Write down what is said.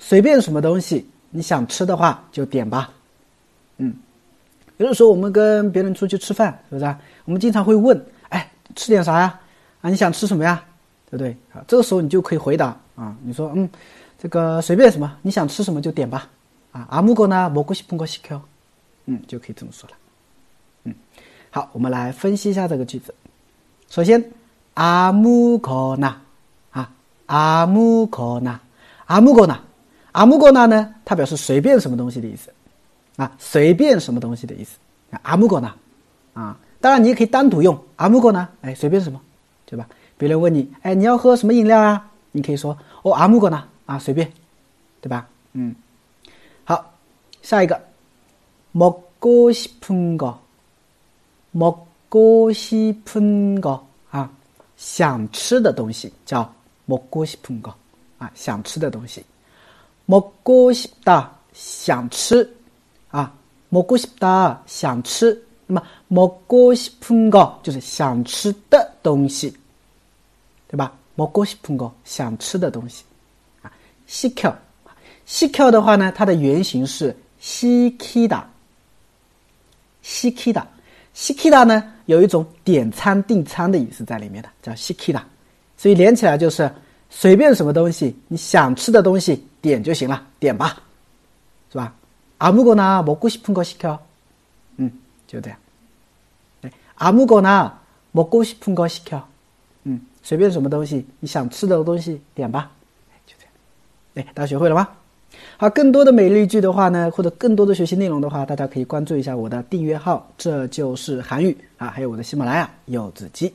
随便什么东西，你想吃的话就点吧。嗯，有的时候我们跟别人出去吃饭，是不是啊？我们经常会问：“哎，吃点啥呀？啊，你想吃什么呀？对不对？”啊，这个时候你就可以回答啊，你说：“嗯，这个随便什么，你想吃什么就点吧。”啊，阿木哥呢，蘑菇西碰过西 Q，嗯，就可以这么说了。嗯，好，我们来分析一下这个句子。首先，阿木哥呢，啊，阿木哥呢，阿木哥呢。阿木过那呢？它表示随便什么东西的意思，啊，随便什么东西的意思。阿木过那，啊，当然你也可以单独用阿木过那，哎，随便什么，对吧？别人问你，哎，你要喝什么饮料啊？你可以说哦，阿木过那，啊，随便，对吧？嗯，好，下一个，먹고싶은 거， 먹고싶은 거， 啊，想吃的东西叫먹고싶은 거， 啊，想吃的东西。 먹고싶 다， 想吃啊，먹고싶 다， 想吃。那么먹고싶은 거， 就是想吃的东西，对吧？먹고싶은 거， 想吃的东西啊。시 켜， 시 켜的话呢，它的原型是시키 다， 시키 다， 시키다呢，有一种点餐订餐的意思在里面的，叫시키 다， 所以连起来就是 随便什么东西，你想吃的东西。点就行了，点吧，是吧？아무거나먹고싶은거시 켜， 嗯，就这样。哎，아무거나먹고싶은거시 켜， 嗯，随便什么东西，你想吃的东西点吧，就这样。哎，大家学会了吗？好，更多的美丽句的话呢，或者更多的学习内容的话，大家可以关注一下我的订阅号，这就是韩语啊，还有我的喜马拉雅柚子鸡。